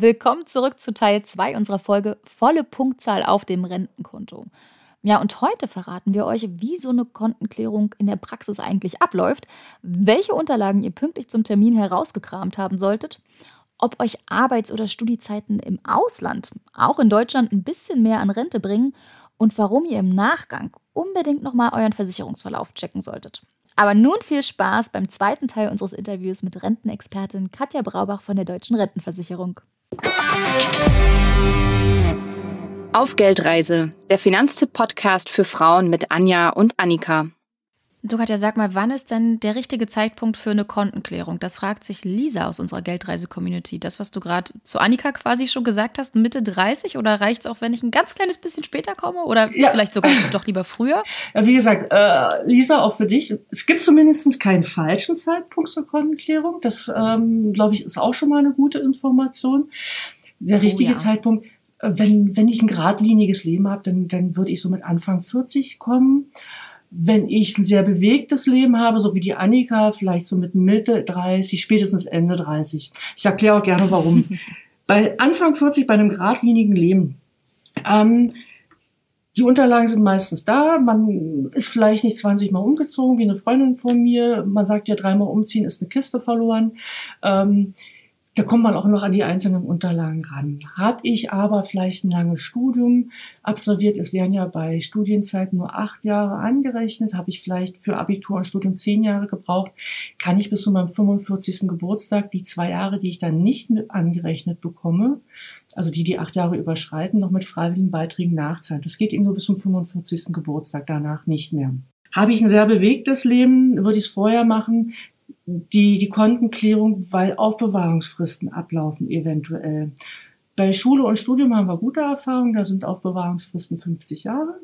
Willkommen zurück zu Teil 2 unserer Folge Volle Punktzahl auf dem Rentenkonto. Ja, und heute verraten wir euch, wie so eine Kontenklärung in der Praxis eigentlich abläuft, welche Unterlagen ihr pünktlich zum Termin herausgekramt haben solltet, ob euch Arbeits- oder Studiezeiten im Ausland, auch in Deutschland, ein bisschen mehr an Rente bringen und warum ihr im Nachgang unbedingt nochmal euren Versicherungsverlauf checken solltet. Aber nun viel Spaß beim zweiten Teil unseres Interviews mit Rentenexpertin Katja Braubach von der Deutschen Rentenversicherung. Auf Geldreise, der Finanztipp-Podcast für Frauen mit Anja und Annika. Du Katja, sag mal, wann ist denn der richtige Zeitpunkt für eine Kontenklärung? Das fragt sich Lisa aus unserer Geldreise-Community. Das, was du gerade zu Annika quasi schon gesagt hast, Mitte 30 oder reicht es auch, wenn ich ein ganz kleines bisschen später komme oder ja. vielleicht sogar doch lieber früher? Ja, wie gesagt, äh, Lisa, auch für dich. Es gibt zumindest keinen falschen Zeitpunkt zur Kontenklärung. Das, ähm, glaube ich, ist auch schon mal eine gute Information. Der oh richtige oh, ja. Zeitpunkt, äh, wenn, wenn ich ein geradliniges Leben habe, dann, dann würde ich so mit Anfang 40 kommen wenn ich ein sehr bewegtes Leben habe, so wie die Annika, vielleicht so mit Mitte 30, spätestens Ende 30. Ich erkläre auch gerne warum. bei Anfang 40, bei einem geradlinigen Leben, ähm, die Unterlagen sind meistens da. Man ist vielleicht nicht 20 Mal umgezogen, wie eine Freundin von mir. Man sagt ja, dreimal umziehen ist eine Kiste verloren. Ähm, da kommt man auch noch an die einzelnen Unterlagen ran. Habe ich aber vielleicht ein langes Studium absolviert, es werden ja bei Studienzeiten nur acht Jahre angerechnet, habe ich vielleicht für Abitur und Studium zehn Jahre gebraucht, kann ich bis zu meinem 45. Geburtstag die zwei Jahre, die ich dann nicht mit angerechnet bekomme, also die die acht Jahre überschreiten, noch mit freiwilligen Beiträgen nachzahlen. Das geht eben nur bis zum 45. Geburtstag, danach nicht mehr. Habe ich ein sehr bewegtes Leben, würde ich es vorher machen, die, die Kontenklärung, weil Aufbewahrungsfristen ablaufen eventuell. Bei Schule und Studium haben wir gute Erfahrungen, da sind Aufbewahrungsfristen 50 Jahre.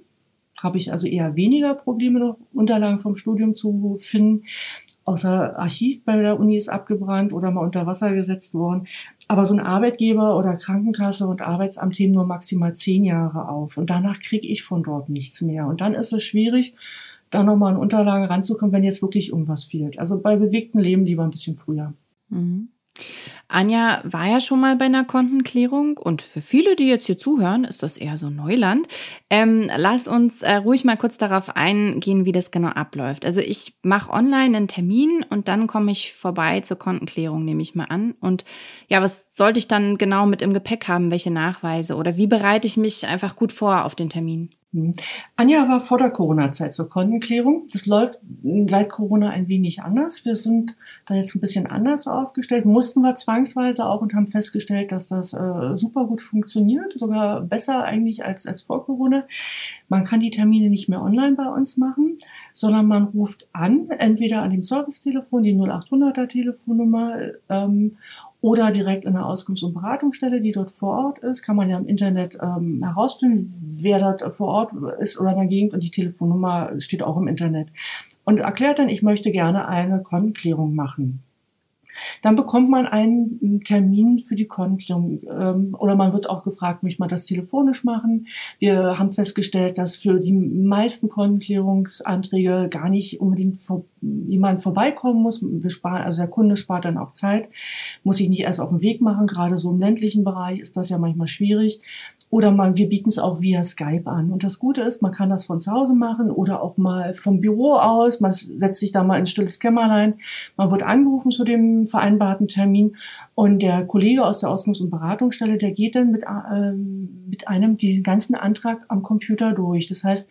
Habe ich also eher weniger Probleme, noch Unterlagen vom Studium zu finden. Außer Archiv bei der Uni ist abgebrannt oder mal unter Wasser gesetzt worden. Aber so ein Arbeitgeber oder Krankenkasse und Arbeitsamt heben nur maximal zehn Jahre auf. Und danach kriege ich von dort nichts mehr. Und dann ist es schwierig, da nochmal an Unterlagen ranzukommen, wenn jetzt wirklich irgendwas fehlt. Also bei bewegten Leben lieber ein bisschen früher. Mhm. Anja war ja schon mal bei einer Kontenklärung und für viele, die jetzt hier zuhören, ist das eher so Neuland. Ähm, lass uns äh, ruhig mal kurz darauf eingehen, wie das genau abläuft. Also ich mache online einen Termin und dann komme ich vorbei zur Kontenklärung, nehme ich mal an. Und ja, was sollte ich dann genau mit im Gepäck haben? Welche Nachweise? Oder wie bereite ich mich einfach gut vor auf den Termin? Hm. Anja war vor der Corona-Zeit zur Kontenklärung. Das läuft seit Corona ein wenig anders. Wir sind da jetzt ein bisschen anders aufgestellt, mussten wir zwangsweise auch und haben festgestellt, dass das äh, super gut funktioniert, sogar besser eigentlich als, als vor Corona. Man kann die Termine nicht mehr online bei uns machen, sondern man ruft an, entweder an dem Servicetelefon, die 0800er Telefonnummer, ähm, oder direkt in der Auskunfts- und Beratungsstelle, die dort vor Ort ist, kann man ja im Internet ähm, herausfinden, wer dort vor Ort ist oder in der Gegend und die Telefonnummer steht auch im Internet. Und erklärt dann, ich möchte gerne eine Kontenklärung machen. Dann bekommt man einen Termin für die Kontenklärung ähm, oder man wird auch gefragt, möchte man das telefonisch machen? Wir haben festgestellt, dass für die meisten Kontenklärungsanträge gar nicht unbedingt vor, jemand vorbeikommen muss. Wir sparen, also der Kunde spart dann auch Zeit, muss sich nicht erst auf den Weg machen. Gerade so im ländlichen Bereich ist das ja manchmal schwierig. Oder man, wir bieten es auch via Skype an. Und das Gute ist, man kann das von zu Hause machen oder auch mal vom Büro aus. Man setzt sich da mal in ein stilles Kämmerlein. Man wird angerufen zu dem vereinbarten Termin. Und der Kollege aus der Auskunfts- und Beratungsstelle, der geht dann mit, äh, mit einem den ganzen Antrag am Computer durch. Das heißt,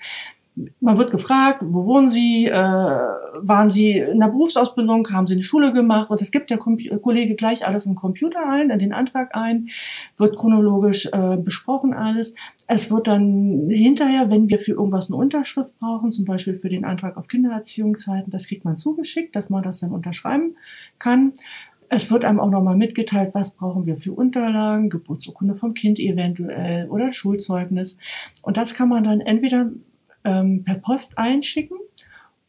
man wird gefragt, wo wohnen Sie, äh, waren Sie in der Berufsausbildung, haben Sie eine Schule gemacht und es gibt der Kom Kollege gleich alles im Computer ein, in den Antrag ein, wird chronologisch äh, besprochen alles. Es wird dann hinterher, wenn wir für irgendwas eine Unterschrift brauchen, zum Beispiel für den Antrag auf Kindererziehungszeiten, das kriegt man zugeschickt, dass man das dann unterschreiben kann. Es wird einem auch nochmal mitgeteilt, was brauchen wir für Unterlagen, Geburtsurkunde vom Kind eventuell oder Schulzeugnis. Und das kann man dann entweder ähm, per Post einschicken.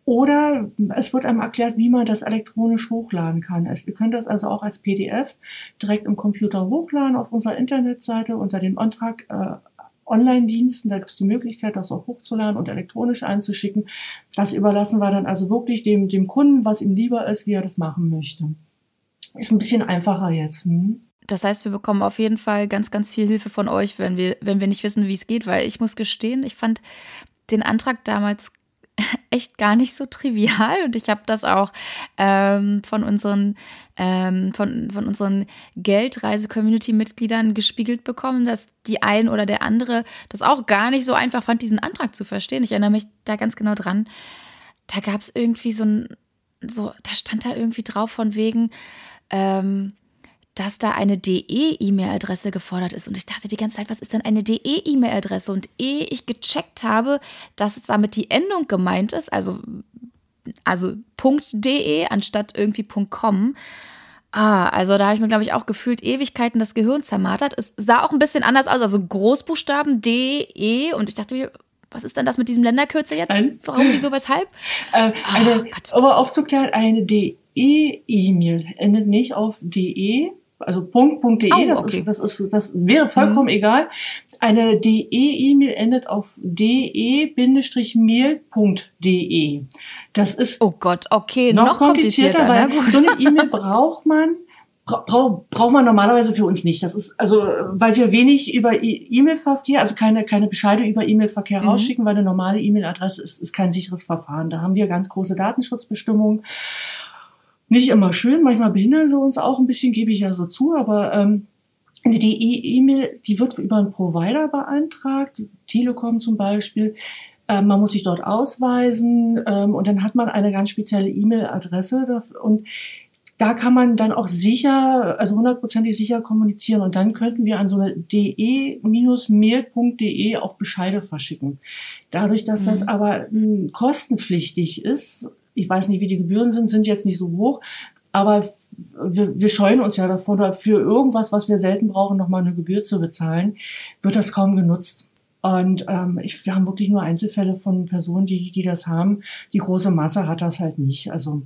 Oder es wird einem erklärt, wie man das elektronisch hochladen kann. Es, ihr könnt das also auch als PDF direkt im Computer hochladen auf unserer Internetseite unter dem Antrag äh, Online-Diensten. Da gibt es die Möglichkeit, das auch hochzuladen und elektronisch einzuschicken. Das überlassen wir dann also wirklich dem, dem Kunden, was ihm lieber ist, wie er das machen möchte. Ist ein bisschen einfacher jetzt. Hm? Das heißt, wir bekommen auf jeden Fall ganz, ganz viel Hilfe von euch, wenn wir, wenn wir nicht wissen, wie es geht, weil ich muss gestehen, ich fand den Antrag damals echt gar nicht so trivial und ich habe das auch ähm, von unseren ähm, von, von unseren Geldreise-Community-Mitgliedern gespiegelt bekommen, dass die ein oder der andere das auch gar nicht so einfach fand, diesen Antrag zu verstehen. Ich erinnere mich da ganz genau dran. Da gab es irgendwie so ein, so, da stand da irgendwie drauf von wegen, ähm, dass da eine DE-E-Mail-Adresse gefordert ist. Und ich dachte die ganze Zeit, was ist denn eine DE-E-Mail-Adresse? Und ehe ich gecheckt habe, dass es damit die Endung gemeint ist, also, also .de anstatt irgendwie .com, Ah, also da habe ich mir, glaube ich, auch gefühlt Ewigkeiten das Gehirn zermartert. Es sah auch ein bisschen anders aus, also Großbuchstaben D, E und ich dachte mir, was ist denn das mit diesem Länderkürzel jetzt? Ein, Warum, wieso, weshalb? Äh, eine, oh, um aufzuklären, eine DE-E-Mail endet nicht auf DE, also Punkt, Punkt .de, oh, das, okay. ist, das, ist, das wäre vollkommen mhm. egal. Eine DE-E-Mail endet auf de-mail.de. Das ist oh Gott, okay, noch, noch komplizierter, komplizierter weil so eine E-Mail braucht man braucht braucht man normalerweise für uns nicht. Das ist also, weil wir wenig über e- E-Mail-Verkehr, also keine keine Bescheide über E-Mail-Verkehr mhm. rausschicken, weil eine normale E-Mail-Adresse ist, ist kein sicheres Verfahren. Da haben wir ganz große Datenschutzbestimmungen nicht immer schön, manchmal behindern sie uns auch ein bisschen, gebe ich ja so zu, aber ähm, die E-Mail, die wird über einen Provider beantragt, Telekom zum Beispiel. Ähm, man muss sich dort ausweisen ähm, und dann hat man eine ganz spezielle E-Mail-Adresse und da kann man dann auch sicher, also hundertprozentig sicher kommunizieren und dann könnten wir an so eine de-mail.de auch Bescheide verschicken. Dadurch, dass mhm. das aber hm, kostenpflichtig ist, ich weiß nicht, wie die Gebühren sind, sind jetzt nicht so hoch, aber wir, wir scheuen uns ja davor, für irgendwas, was wir selten brauchen, nochmal eine Gebühr zu bezahlen, wird das kaum genutzt. Und ähm, ich, wir haben wirklich nur Einzelfälle von Personen, die, die das haben. Die große Masse hat das halt nicht. Also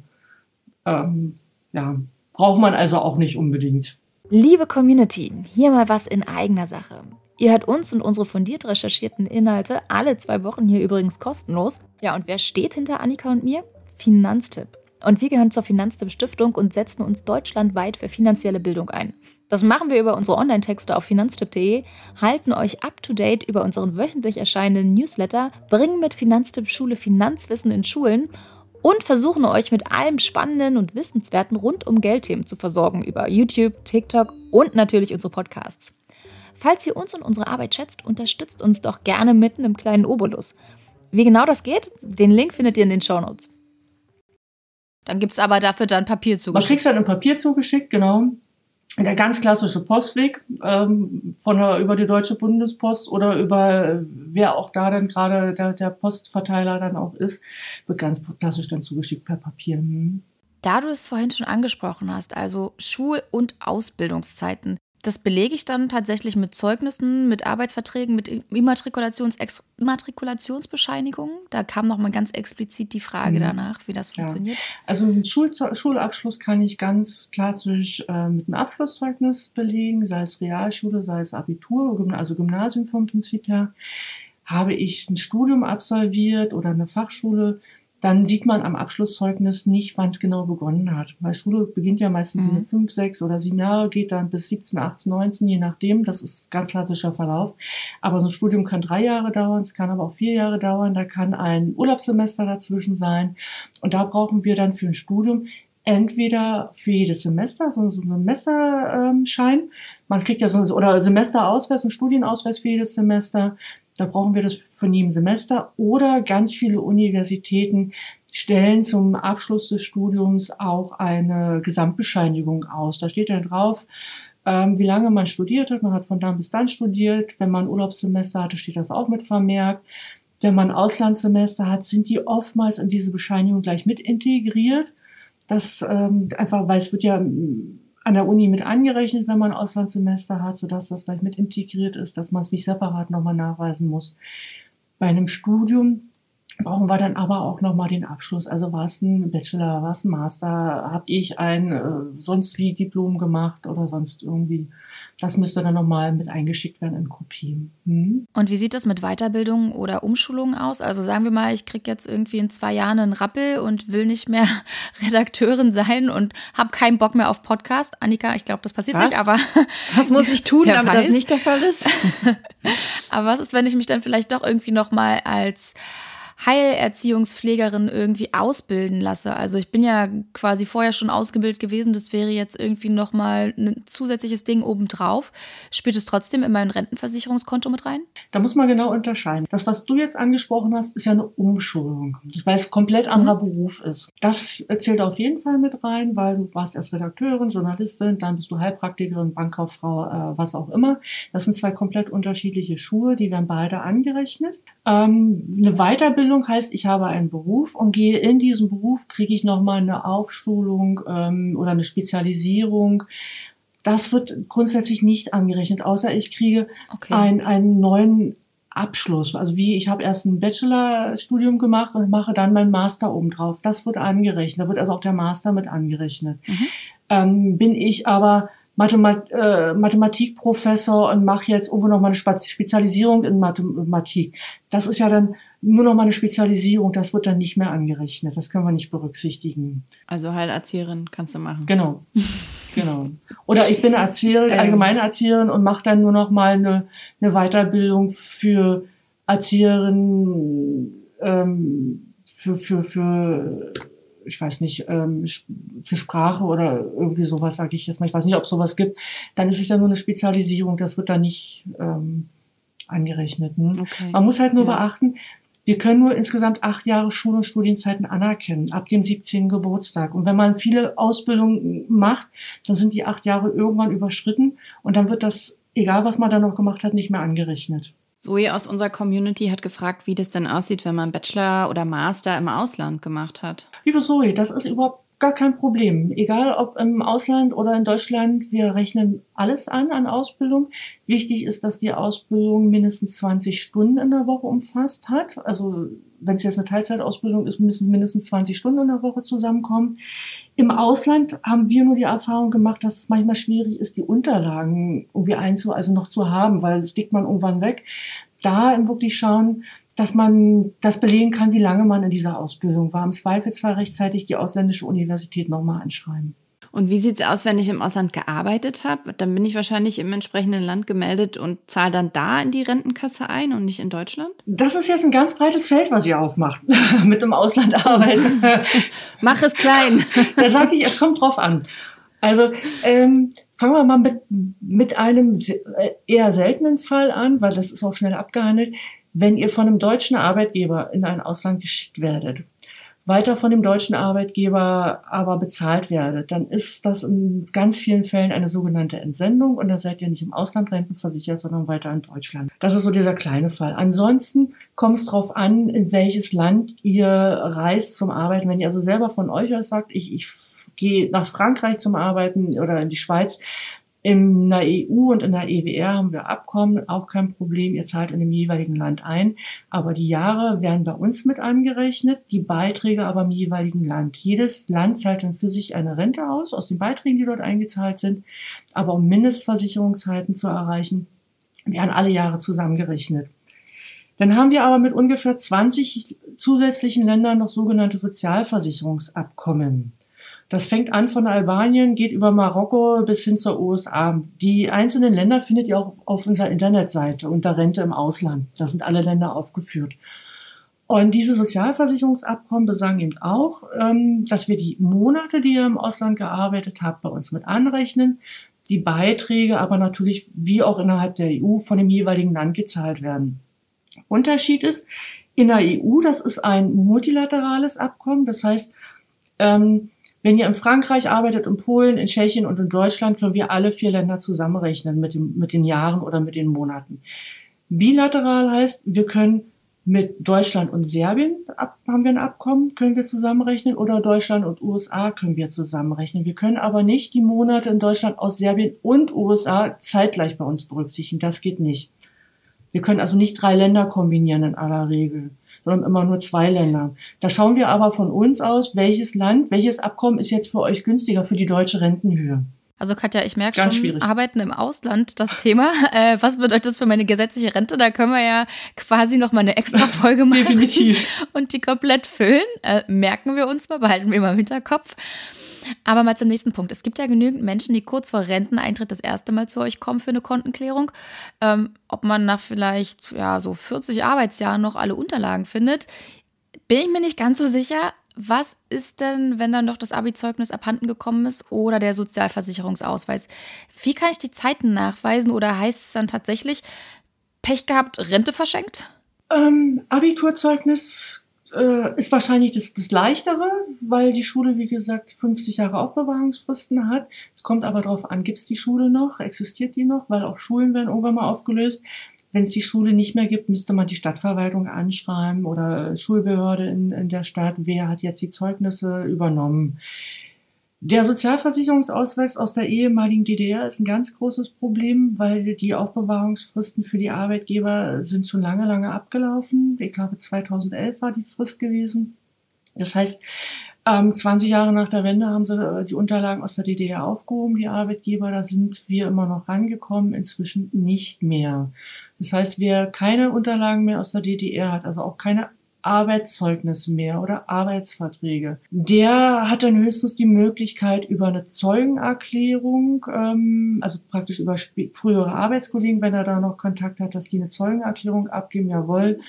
ähm, ja, braucht man also auch nicht unbedingt. Liebe Community, hier mal was in eigener Sache. Ihr hört uns und unsere fundiert recherchierten Inhalte alle zwei Wochen hier übrigens kostenlos. Ja, und wer steht hinter Annika und mir? Finanztipp. Und wir gehören zur Finanztipp Stiftung und setzen uns deutschlandweit für finanzielle Bildung ein. Das machen wir über unsere Online-Texte auf finanztipp.de, halten euch up-to-date über unseren wöchentlich erscheinenden Newsletter, bringen mit Finanztipp Schule Finanzwissen in Schulen und versuchen euch mit allem Spannenden und Wissenswerten rund um Geldthemen zu versorgen über YouTube, TikTok und natürlich unsere Podcasts. Falls ihr uns und unsere Arbeit schätzt, unterstützt uns doch gerne mitten im kleinen Obolus. Wie genau das geht, den Link findet ihr in den Shownotes. Dann gibt es aber dafür dann Papier zugeschickt. Man kriegt dann ein Papier zugeschickt, genau. Der ganz klassische Postweg ähm, von der, über die Deutsche Bundespost oder über wer auch da dann gerade der, der Postverteiler dann auch ist, wird ganz klassisch dann zugeschickt per Papier. Hm. Da du es vorhin schon angesprochen hast, also Schul- und Ausbildungszeiten, das belege ich dann tatsächlich mit Zeugnissen, mit Arbeitsverträgen, mit Immatrikulations Immatrikulationsbescheinigungen. Da kam nochmal ganz explizit die Frage mhm. danach, wie das funktioniert. Ja. Also einen Schul Schulabschluss kann ich ganz klassisch äh, mit einem Abschlusszeugnis belegen, sei es Realschule, sei es Abitur, also Gymnasium vom Prinzip her. Habe ich ein Studium absolviert oder eine Fachschule, dann sieht man am Abschlusszeugnis nicht, wann es genau begonnen hat. Weil Schule beginnt ja meistens mhm. in fünf, sechs oder sieben Jahre, geht dann bis 17, 18, 19, je nachdem. Das ist ganz klassischer Verlauf. Aber so ein Studium kann drei Jahre dauern, es kann aber auch vier Jahre dauern. Da kann ein Urlaubssemester dazwischen sein. Und da brauchen wir dann für ein Studium entweder für jedes Semester so, so ein Semesterschein. Man kriegt ja so oder Semesterausweis, einen Studienausweis für jedes Semester. Da brauchen wir das von jedem Semester. Oder ganz viele Universitäten stellen zum Abschluss des Studiums auch eine Gesamtbescheinigung aus. Da steht dann drauf, ähm, wie lange man studiert hat. Man hat von dann bis dann studiert. Wenn man Urlaubssemester hatte, steht das auch mit vermerkt. Wenn man Auslandssemester hat, sind die oftmals in diese Bescheinigung gleich mit integriert. Das ähm, einfach, weil es wird ja an der Uni mit angerechnet, wenn man Auslandssemester hat, sodass das gleich mit integriert ist, dass man es nicht separat nochmal nachweisen muss. Bei einem Studium brauchen wir dann aber auch nochmal den Abschluss. Also war es ein Bachelor, war es ein Master, habe ich ein äh, sonst wie Diplom gemacht oder sonst irgendwie das müsste dann nochmal mit eingeschickt werden in Kopien. Hm? Und wie sieht das mit Weiterbildung oder Umschulung aus? Also sagen wir mal, ich kriege jetzt irgendwie in zwei Jahren einen Rappel und will nicht mehr Redakteurin sein und habe keinen Bock mehr auf Podcast. Annika, ich glaube, das passiert was? nicht, aber. Was muss ich tun, damit weiß? das nicht der Fall ist? aber was ist, wenn ich mich dann vielleicht doch irgendwie nochmal als Heilerziehungspflegerin irgendwie ausbilden lasse. Also ich bin ja quasi vorher schon ausgebildet gewesen, das wäre jetzt irgendwie nochmal ein zusätzliches Ding obendrauf. Spielt es trotzdem in mein Rentenversicherungskonto mit rein? Da muss man genau unterscheiden. Das, was du jetzt angesprochen hast, ist ja eine Umschulung, weil es komplett anderer mhm. Beruf ist. Das zählt auf jeden Fall mit rein, weil du warst erst Redakteurin, Journalistin, dann bist du Heilpraktikerin, Bankkauffrau, äh, was auch immer. Das sind zwei komplett unterschiedliche Schuhe, die werden beide angerechnet. Ähm, eine Weiterbildung heißt, ich habe einen Beruf und gehe in diesem Beruf, kriege ich nochmal eine Aufschulung ähm, oder eine Spezialisierung. Das wird grundsätzlich nicht angerechnet, außer ich kriege okay. ein, einen neuen Abschluss. Also wie, ich habe erst ein Bachelorstudium gemacht und mache dann meinen Master obendrauf. Das wird angerechnet. Da wird also auch der Master mit angerechnet. Mhm. Ähm, bin ich aber Mathemat äh, Mathematikprofessor und mache jetzt irgendwo noch mal eine Spezialisierung in Mathematik. Das ist ja dann nur noch mal eine Spezialisierung, das wird dann nicht mehr angerechnet. Das können wir nicht berücksichtigen. Also Heilerzieherin kannst du machen. Genau. genau. Oder ich bin Erzieherin, ähm. allgemeine Erzieherin und mache dann nur noch mal eine, eine Weiterbildung für Erzieherin ähm, für, für, für ich weiß nicht, ähm, für Sprache oder irgendwie sowas, sage ich jetzt mal, ich weiß nicht, ob es sowas gibt, dann ist es ja nur eine Spezialisierung, das wird da nicht ähm, angerechnet. Ne? Okay. Man muss halt nur ja. beachten, wir können nur insgesamt acht Jahre Schul- und Studienzeiten anerkennen, ab dem 17. Geburtstag. Und wenn man viele Ausbildungen macht, dann sind die acht Jahre irgendwann überschritten und dann wird das, egal was man da noch gemacht hat, nicht mehr angerechnet. Zoe aus unserer Community hat gefragt, wie das denn aussieht, wenn man Bachelor oder Master im Ausland gemacht hat. Liebe Zoe, das ist überhaupt gar kein Problem. Egal ob im Ausland oder in Deutschland, wir rechnen alles an an Ausbildung. Wichtig ist, dass die Ausbildung mindestens 20 Stunden in der Woche umfasst hat. Also wenn es jetzt eine Teilzeitausbildung ist, müssen mindestens 20 Stunden in der Woche zusammenkommen. Im Ausland haben wir nur die Erfahrung gemacht, dass es manchmal schwierig ist, die Unterlagen irgendwie einzu, also noch zu haben, weil das legt man irgendwann weg. Da wirklich schauen, dass man das belegen kann, wie lange man in dieser Ausbildung war. Im Zweifelsfall rechtzeitig die ausländische Universität nochmal anschreiben. Und wie sieht es aus, wenn ich im Ausland gearbeitet habe? Dann bin ich wahrscheinlich im entsprechenden Land gemeldet und zahle dann da in die Rentenkasse ein und nicht in Deutschland? Das ist jetzt ein ganz breites Feld, was ihr aufmacht, mit dem Ausland arbeiten. Mach es klein. da sage ich, es kommt drauf an. Also ähm, fangen wir mal mit, mit einem äh, eher seltenen Fall an, weil das ist auch schnell abgehandelt. Wenn ihr von einem deutschen Arbeitgeber in ein Ausland geschickt werdet weiter von dem deutschen Arbeitgeber aber bezahlt werdet, dann ist das in ganz vielen Fällen eine sogenannte Entsendung und da seid ihr nicht im Ausland rentenversichert, sondern weiter in Deutschland. Das ist so dieser kleine Fall. Ansonsten kommt es darauf an, in welches Land ihr reist zum Arbeiten. Wenn ihr also selber von euch aus sagt, ich, ich gehe nach Frankreich zum Arbeiten oder in die Schweiz, in der EU und in der EWR haben wir Abkommen, auch kein Problem, ihr zahlt in dem jeweiligen Land ein. Aber die Jahre werden bei uns mit angerechnet, die Beiträge aber im jeweiligen Land. Jedes Land zahlt dann für sich eine Rente aus, aus den Beiträgen, die dort eingezahlt sind. Aber um Mindestversicherungszeiten zu erreichen, werden alle Jahre zusammengerechnet. Dann haben wir aber mit ungefähr 20 zusätzlichen Ländern noch sogenannte Sozialversicherungsabkommen. Das fängt an von Albanien, geht über Marokko bis hin zur USA. Die einzelnen Länder findet ihr auch auf unserer Internetseite unter Rente im Ausland. Da sind alle Länder aufgeführt. Und diese Sozialversicherungsabkommen besagen eben auch, ähm, dass wir die Monate, die ihr im Ausland gearbeitet habt, bei uns mit anrechnen, die Beiträge aber natürlich wie auch innerhalb der EU von dem jeweiligen Land gezahlt werden. Unterschied ist, in der EU, das ist ein multilaterales Abkommen, das heißt, ähm, wenn ihr in Frankreich arbeitet, in Polen, in Tschechien und in Deutschland, können wir alle vier Länder zusammenrechnen mit, dem, mit den Jahren oder mit den Monaten. Bilateral heißt, wir können mit Deutschland und Serbien ab, haben wir ein Abkommen, können wir zusammenrechnen, oder Deutschland und USA können wir zusammenrechnen. Wir können aber nicht die Monate in Deutschland aus Serbien und USA zeitgleich bei uns berücksichtigen. Das geht nicht. Wir können also nicht drei Länder kombinieren in aller Regel sondern immer nur zwei Länder. Da schauen wir aber von uns aus, welches Land, welches Abkommen ist jetzt für euch günstiger für die deutsche Rentenhöhe. Also Katja, ich merke schon, schwierig. Arbeiten im Ausland, das Thema. Äh, was bedeutet das für meine gesetzliche Rente? Da können wir ja quasi noch mal eine extra Folge machen. Definitiv. Und die komplett füllen. Äh, merken wir uns mal, behalten wir mal im Hinterkopf. Aber mal zum nächsten Punkt. Es gibt ja genügend Menschen, die kurz vor Renteneintritt das erste Mal zu euch kommen für eine Kontenklärung. Ähm, ob man nach vielleicht ja, so 40 Arbeitsjahren noch alle Unterlagen findet, bin ich mir nicht ganz so sicher. Was ist denn, wenn dann doch das Abi-Zeugnis abhanden gekommen ist oder der Sozialversicherungsausweis? Wie kann ich die Zeiten nachweisen oder heißt es dann tatsächlich Pech gehabt, Rente verschenkt? Ähm, Abiturzeugnis äh, ist wahrscheinlich das, das Leichtere, weil die Schule, wie gesagt, 50 Jahre Aufbewahrungsfristen hat. Es kommt aber darauf an, gibt es die Schule noch, existiert die noch, weil auch Schulen werden irgendwann mal aufgelöst. Wenn es die Schule nicht mehr gibt, müsste man die Stadtverwaltung anschreiben oder Schulbehörde in, in der Stadt, wer hat jetzt die Zeugnisse übernommen. Der Sozialversicherungsausweis aus der ehemaligen DDR ist ein ganz großes Problem, weil die Aufbewahrungsfristen für die Arbeitgeber sind schon lange, lange abgelaufen. Ich glaube, 2011 war die Frist gewesen. Das heißt, 20 ähm, Jahre nach der Wende haben sie äh, die Unterlagen aus der DDR aufgehoben, die Arbeitgeber. Da sind wir immer noch rangekommen, inzwischen nicht mehr. Das heißt, wer keine Unterlagen mehr aus der DDR hat, also auch keine Arbeitszeugnisse mehr oder Arbeitsverträge. Der hat dann höchstens die Möglichkeit über eine Zeugenerklärung, ähm, also praktisch über frühere Arbeitskollegen, wenn er da noch Kontakt hat, dass die eine Zeugenerklärung abgeben, jawohl.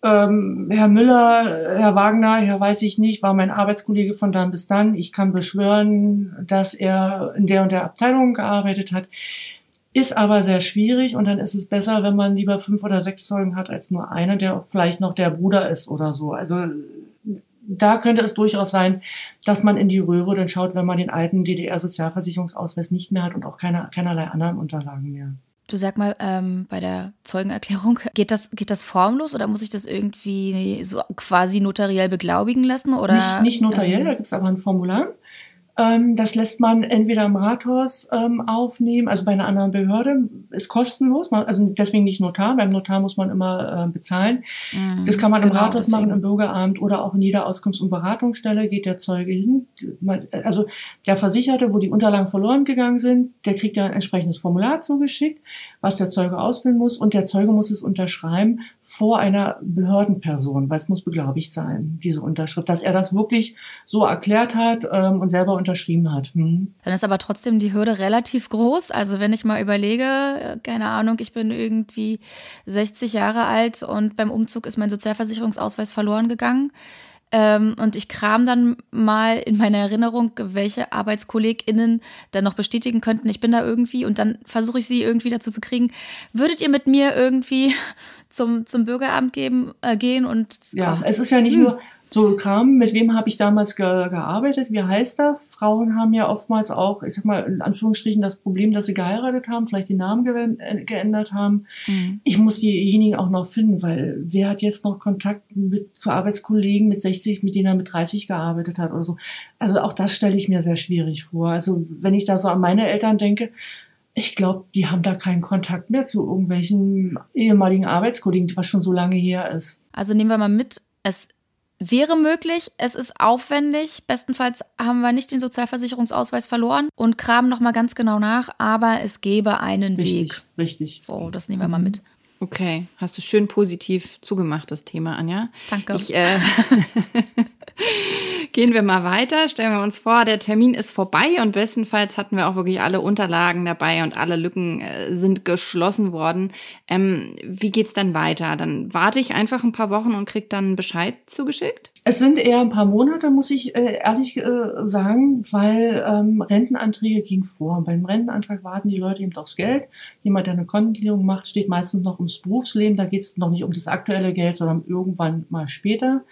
Ähm, Herr Müller, Herr Wagner, Herr weiß ich nicht, war mein Arbeitskollege von dann bis dann. Ich kann beschwören, dass er in der und der Abteilung gearbeitet hat. Ist aber sehr schwierig und dann ist es besser, wenn man lieber fünf oder sechs Zeugen hat, als nur einen, der vielleicht noch der Bruder ist oder so. Also da könnte es durchaus sein, dass man in die Röhre dann schaut, wenn man den alten DDR-Sozialversicherungsausweis nicht mehr hat und auch keine, keinerlei anderen Unterlagen mehr. Du sag mal, ähm, bei der Zeugenerklärung, geht das, geht das formlos oder muss ich das irgendwie so quasi notariell beglaubigen lassen? Oder, nicht, nicht notariell, ähm, da gibt es aber ein Formular. Ähm, das lässt man entweder im Rathaus ähm, aufnehmen, also bei einer anderen Behörde, ist kostenlos, also deswegen nicht Notar, beim Notar muss man immer äh, bezahlen. Mhm, das kann man genau, im Rathaus deswegen. machen, im Bürgeramt oder auch in jeder Auskunfts- und Beratungsstelle geht der Zeuge hin. Also der Versicherte, wo die Unterlagen verloren gegangen sind, der kriegt ja ein entsprechendes Formular zugeschickt, was der Zeuge ausfüllen muss und der Zeuge muss es unterschreiben vor einer Behördenperson, weil es muss beglaubigt sein, diese Unterschrift, dass er das wirklich so erklärt hat ähm, und selber unterschrieben hat. Hm. Dann ist aber trotzdem die Hürde relativ groß. Also wenn ich mal überlege, äh, keine Ahnung, ich bin irgendwie 60 Jahre alt und beim Umzug ist mein Sozialversicherungsausweis verloren gegangen. Ähm, und ich kram dann mal in meiner Erinnerung, welche ArbeitskollegInnen dann noch bestätigen könnten, ich bin da irgendwie und dann versuche ich sie irgendwie dazu zu kriegen. Würdet ihr mit mir irgendwie zum, zum Bürgeramt geben, äh, gehen und. Ja, ach, es ist ja nicht mh. Hm. nur so Kram, mit wem habe ich damals ge gearbeitet, wie heißt er? Frauen haben ja oftmals auch, ich sag mal, in Anführungsstrichen das Problem, dass sie geheiratet haben, vielleicht den Namen ge äh, geändert haben. Mhm. Ich muss diejenigen auch noch finden, weil wer hat jetzt noch Kontakt mit zu Arbeitskollegen mit 60, mit denen er mit 30 gearbeitet hat oder so. Also auch das stelle ich mir sehr schwierig vor. Also wenn ich da so an meine Eltern denke, ich glaube, die haben da keinen Kontakt mehr zu irgendwelchen ehemaligen Arbeitskollegen, was schon so lange her ist. Also nehmen wir mal mit, es wäre möglich, es ist aufwendig. Bestenfalls haben wir nicht den Sozialversicherungsausweis verloren und graben nochmal ganz genau nach, aber es gäbe einen richtig, Weg. Richtig. So, das nehmen wir mal mit. Okay, hast du schön positiv zugemacht, das Thema, Anja. Danke. Ich, äh, Gehen wir mal weiter. Stellen wir uns vor, der Termin ist vorbei und bestenfalls hatten wir auch wirklich alle Unterlagen dabei und alle Lücken äh, sind geschlossen worden. Ähm, wie geht's dann weiter? Dann warte ich einfach ein paar Wochen und krieg dann Bescheid zugeschickt? Es sind eher ein paar Monate, muss ich äh, ehrlich äh, sagen, weil ähm, Rentenanträge gehen vor. Und beim Rentenantrag warten die Leute eben aufs Geld. Jemand, der eine Kontenklärung macht, steht meistens noch ums Berufsleben. Da geht es noch nicht um das aktuelle Geld, sondern irgendwann mal später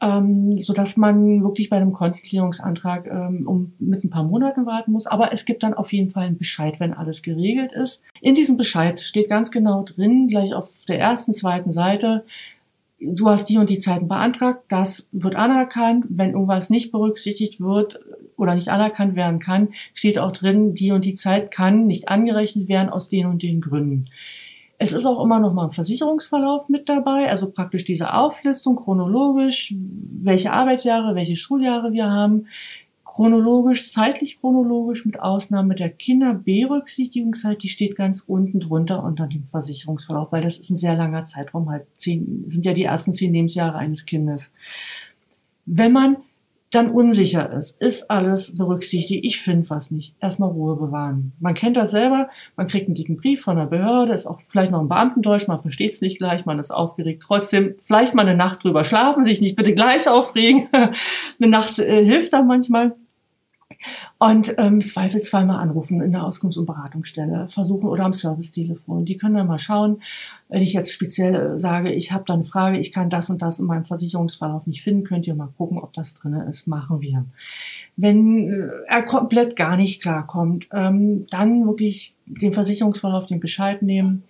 ähm, so dass man wirklich bei einem Kontenklärungsantrag ähm, um, mit ein paar Monaten warten muss. Aber es gibt dann auf jeden Fall einen Bescheid, wenn alles geregelt ist. In diesem Bescheid steht ganz genau drin, gleich auf der ersten, zweiten Seite, du hast die und die Zeiten beantragt, das wird anerkannt. Wenn irgendwas nicht berücksichtigt wird oder nicht anerkannt werden kann, steht auch drin, die und die Zeit kann nicht angerechnet werden aus den und den Gründen. Es ist auch immer noch mal ein Versicherungsverlauf mit dabei, also praktisch diese Auflistung chronologisch, welche Arbeitsjahre, welche Schuljahre wir haben. Chronologisch, zeitlich chronologisch, mit Ausnahme der Kinder-Berücksichtigungszeit, die steht ganz unten drunter unter dem Versicherungsverlauf, weil das ist ein sehr langer Zeitraum, halt zehn, sind ja die ersten zehn Lebensjahre eines Kindes. Wenn man dann unsicher ist, ist alles berücksichtigt, ich finde was nicht. Erstmal Ruhe bewahren. Man kennt das selber, man kriegt einen dicken Brief von der Behörde, ist auch vielleicht noch ein Beamtendeutsch, man versteht es nicht gleich, man ist aufgeregt. Trotzdem vielleicht mal eine Nacht drüber schlafen, sich nicht bitte gleich aufregen. eine Nacht äh, hilft da manchmal. Und ähm, Zweifelsfall mal anrufen in der Auskunfts- und Beratungsstelle, versuchen oder am Servicetelefon. Die können dann mal schauen, wenn ich jetzt speziell sage, ich habe da eine Frage, ich kann das und das in meinem Versicherungsverlauf nicht finden, könnt ihr mal gucken, ob das drin ist, machen wir. Wenn äh, er komplett gar nicht klarkommt, ähm, dann wirklich den Versicherungsverlauf, den Bescheid nehmen,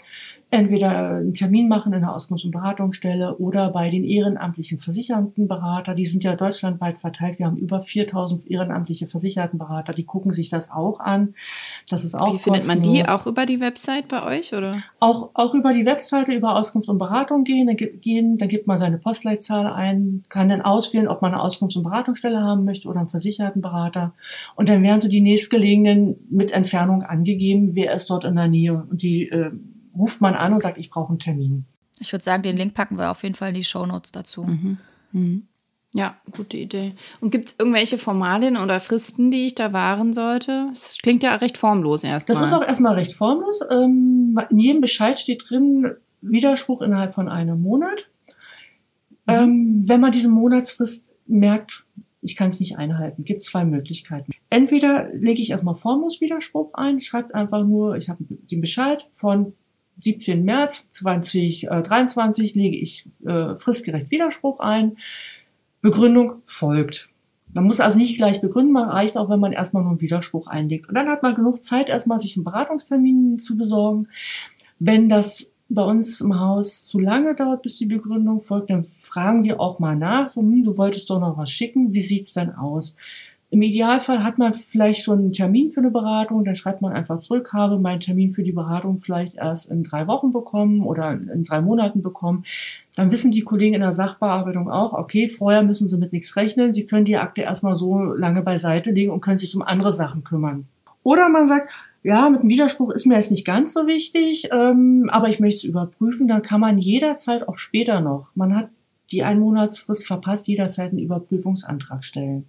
entweder einen Termin machen in der Auskunfts- und Beratungsstelle oder bei den ehrenamtlichen Versichertenberater. Die sind ja deutschlandweit verteilt. Wir haben über 4000 ehrenamtliche Versichertenberater. Die gucken sich das auch an. Das ist auch Wie findet man die? Auch über die Website bei euch oder? Auch, auch über die Webseite, über Auskunft und Beratung gehen. Dann, gehen, dann gibt man seine Postleitzahl ein, kann dann auswählen, ob man eine Auskunfts- und Beratungsstelle haben möchte oder einen Versichertenberater. Und dann werden so die nächstgelegenen mit Entfernung angegeben, wer ist dort in der Nähe. Und die äh, ruft man an und sagt, ich brauche einen Termin. Ich würde sagen, den Link packen wir auf jeden Fall in die Show Notes dazu. Mhm. Mhm. Ja, gute Idee. Und gibt es irgendwelche Formalien oder Fristen, die ich da wahren sollte? Das klingt ja recht formlos erstmal. Das ist auch erstmal recht formlos. Ähm, in jedem Bescheid steht drin, Widerspruch innerhalb von einem Monat. Mhm. Ähm, wenn man diese Monatsfrist merkt, ich kann es nicht einhalten, gibt zwei Möglichkeiten. Entweder lege ich erstmal formlos Widerspruch ein, schreibt einfach nur, ich habe den Bescheid von 17. März 2023 lege ich äh, fristgerecht Widerspruch ein. Begründung folgt. Man muss also nicht gleich begründen, man reicht auch, wenn man erstmal nur einen Widerspruch einlegt. Und dann hat man genug Zeit, erstmal sich einen Beratungstermin zu besorgen. Wenn das bei uns im Haus zu lange dauert, bis die Begründung folgt, dann fragen wir auch mal nach, so, hm, du wolltest doch noch was schicken, wie sieht's denn aus? Im Idealfall hat man vielleicht schon einen Termin für eine Beratung, dann schreibt man einfach zurück, habe meinen Termin für die Beratung vielleicht erst in drei Wochen bekommen oder in drei Monaten bekommen. Dann wissen die Kollegen in der Sachbearbeitung auch, okay, vorher müssen sie mit nichts rechnen, sie können die Akte erstmal so lange beiseite legen und können sich um andere Sachen kümmern. Oder man sagt, ja, mit dem Widerspruch ist mir jetzt nicht ganz so wichtig, ähm, aber ich möchte es überprüfen, dann kann man jederzeit auch später noch. Man hat die Einmonatsfrist verpasst, jederzeit einen Überprüfungsantrag stellen.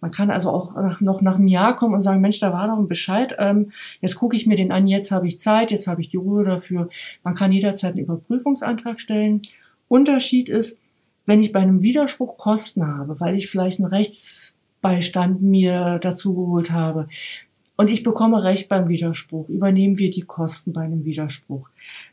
Man kann also auch nach, noch nach einem Jahr kommen und sagen, Mensch, da war doch ein Bescheid, ähm, jetzt gucke ich mir den an, jetzt habe ich Zeit, jetzt habe ich die Ruhe dafür. Man kann jederzeit einen Überprüfungsantrag stellen. Unterschied ist, wenn ich bei einem Widerspruch Kosten habe, weil ich vielleicht einen Rechtsbeistand mir dazu geholt habe und ich bekomme Recht beim Widerspruch, übernehmen wir die Kosten bei einem Widerspruch.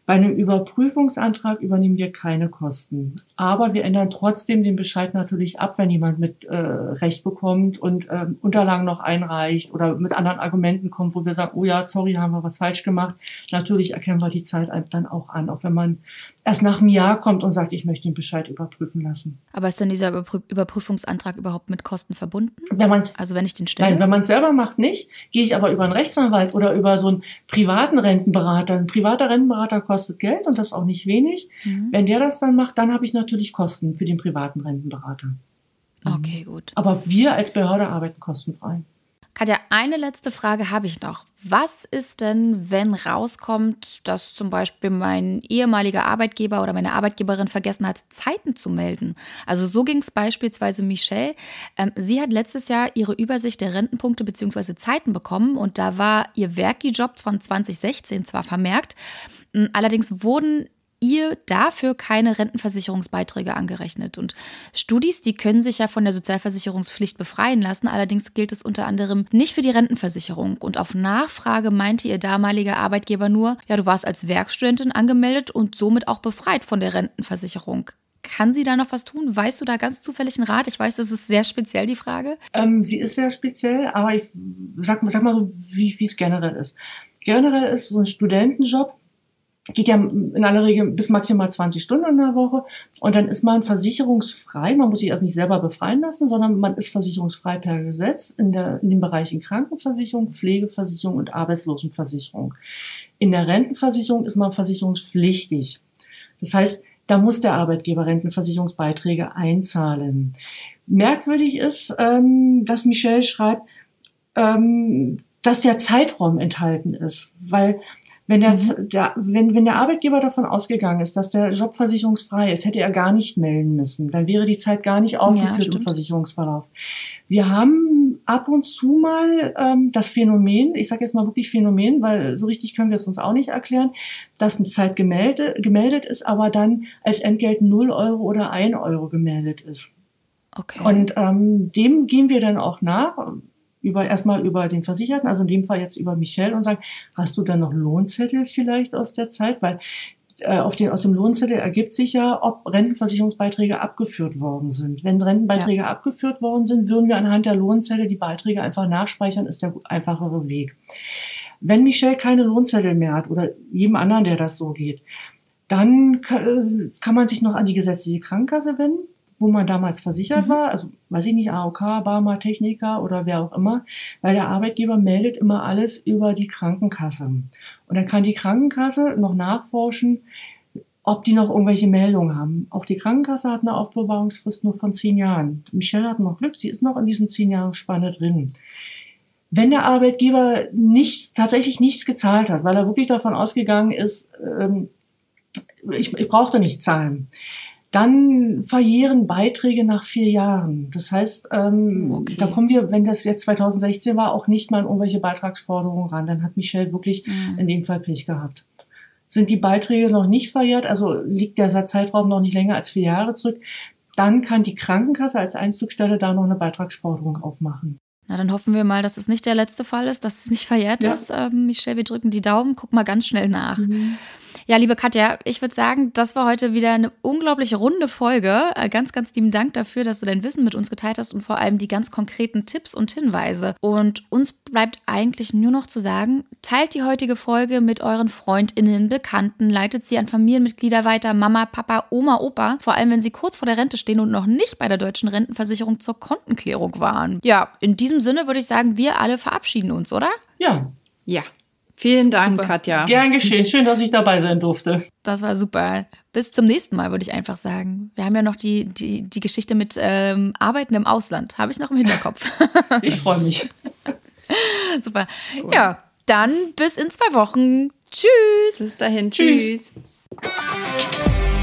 Bei einem Überprüfungsantrag übernehmen wir keine Kosten. Aber wir ändern trotzdem den Bescheid natürlich ab, wenn jemand mit äh, Recht bekommt und ähm, Unterlagen noch einreicht oder mit anderen Argumenten kommt, wo wir sagen, oh ja, sorry, haben wir was falsch gemacht. Natürlich erkennen wir die Zeit dann auch an, auch wenn man erst nach einem Jahr kommt und sagt, ich möchte den Bescheid überprüfen lassen. Aber ist denn dieser Überprü Überprüfungsantrag überhaupt mit Kosten verbunden? Wenn also wenn ich den stelle? Nein, wenn man es selber macht, nicht. Gehe ich aber über einen Rechtsanwalt oder über so einen privaten Rentenberater. Ein privater Rentenberater kostet kostet Geld und das auch nicht wenig. Mhm. Wenn der das dann macht, dann habe ich natürlich Kosten für den privaten Rentenberater. Okay, gut. Aber wir als Behörde arbeiten kostenfrei. Katja, eine letzte Frage habe ich noch. Was ist denn, wenn rauskommt, dass zum Beispiel mein ehemaliger Arbeitgeber oder meine Arbeitgeberin vergessen hat, Zeiten zu melden? Also so ging es beispielsweise Michelle. Ähm, sie hat letztes Jahr ihre Übersicht der Rentenpunkte bzw. Zeiten bekommen und da war ihr Werki-Job von 2016 zwar vermerkt, allerdings wurden ihr dafür keine Rentenversicherungsbeiträge angerechnet. Und Studis, die können sich ja von der Sozialversicherungspflicht befreien lassen. Allerdings gilt es unter anderem nicht für die Rentenversicherung. Und auf Nachfrage meinte ihr damaliger Arbeitgeber nur, ja, du warst als Werkstudentin angemeldet und somit auch befreit von der Rentenversicherung. Kann sie da noch was tun? Weißt du da ganz zufällig einen Rat? Ich weiß, das ist sehr speziell, die Frage. Ähm, sie ist sehr speziell, aber ich sag, sag mal so, wie es generell ist. Generell ist so ein Studentenjob geht ja in aller Regel bis maximal 20 Stunden in der Woche und dann ist man versicherungsfrei. Man muss sich erst nicht selber befreien lassen, sondern man ist versicherungsfrei per Gesetz in, der, in den Bereichen Krankenversicherung, Pflegeversicherung und Arbeitslosenversicherung. In der Rentenversicherung ist man versicherungspflichtig. Das heißt, da muss der Arbeitgeber Rentenversicherungsbeiträge einzahlen. Merkwürdig ist, ähm, dass Michelle schreibt, ähm, dass der Zeitraum enthalten ist, weil wenn der, mhm. der, wenn, wenn der Arbeitgeber davon ausgegangen ist, dass der Job versicherungsfrei ist, hätte er gar nicht melden müssen. Dann wäre die Zeit gar nicht aufgeführt ja, im Versicherungsverlauf. Wir haben ab und zu mal ähm, das Phänomen, ich sage jetzt mal wirklich Phänomen, weil so richtig können wir es uns auch nicht erklären, dass eine Zeit gemeldet, gemeldet ist, aber dann als Entgelt 0 Euro oder 1 Euro gemeldet ist. Okay. Und ähm, dem gehen wir dann auch nach über erstmal über den Versicherten, also in dem Fall jetzt über Michelle und sagen, hast du da noch Lohnzettel vielleicht aus der Zeit? Weil äh, auf den, aus dem Lohnzettel ergibt sich ja, ob Rentenversicherungsbeiträge abgeführt worden sind. Wenn Rentenbeiträge ja. abgeführt worden sind, würden wir anhand der Lohnzettel die Beiträge einfach nachspeichern, ist der einfachere Weg. Wenn Michelle keine Lohnzettel mehr hat oder jedem anderen, der das so geht, dann kann, kann man sich noch an die gesetzliche Krankenkasse wenden wo man damals versichert mhm. war, also weiß ich nicht, AOK, Barmer, Techniker oder wer auch immer, weil der Arbeitgeber meldet immer alles über die Krankenkasse. Und dann kann die Krankenkasse noch nachforschen, ob die noch irgendwelche Meldungen haben. Auch die Krankenkasse hat eine Aufbewahrungsfrist nur von zehn Jahren. Michelle hat noch Glück, sie ist noch in diesen zehn Jahren Spanne drin. Wenn der Arbeitgeber nichts, tatsächlich nichts gezahlt hat, weil er wirklich davon ausgegangen ist, ähm, ich, ich brauchte nicht zahlen, dann verjähren Beiträge nach vier Jahren. Das heißt, ähm, okay. da kommen wir, wenn das jetzt 2016 war, auch nicht mal an irgendwelche Beitragsforderungen ran. Dann hat Michelle wirklich mhm. in dem Fall Pech gehabt. Sind die Beiträge noch nicht verjährt, also liegt der Zeitraum noch nicht länger als vier Jahre zurück, dann kann die Krankenkasse als Einzugstelle da noch eine Beitragsforderung aufmachen. Na, dann hoffen wir mal, dass es nicht der letzte Fall ist, dass es nicht verjährt ja. ist. Ähm, Michelle, wir drücken die Daumen. Guck mal ganz schnell nach. Mhm. Ja, liebe Katja, ich würde sagen, das war heute wieder eine unglaublich runde Folge. Äh, ganz, ganz lieben Dank dafür, dass du dein Wissen mit uns geteilt hast und vor allem die ganz konkreten Tipps und Hinweise. Und uns bleibt eigentlich nur noch zu sagen, teilt die heutige Folge mit euren Freundinnen, Bekannten, leitet sie an Familienmitglieder weiter, Mama, Papa, Oma, Opa, vor allem wenn sie kurz vor der Rente stehen und noch nicht bei der deutschen Rentenversicherung zur Kontenklärung waren. Ja, in diesem Sinne würde ich sagen, wir alle verabschieden uns, oder? Ja. Ja. Vielen Dank, super. Katja. Gern geschehen. Schön, dass ich dabei sein durfte. Das war super. Bis zum nächsten Mal, würde ich einfach sagen. Wir haben ja noch die, die, die Geschichte mit ähm, Arbeiten im Ausland. Habe ich noch im Hinterkopf. ich freue mich. super. Cool. Ja, dann bis in zwei Wochen. Tschüss. Bis dahin. Tschüss. tschüss.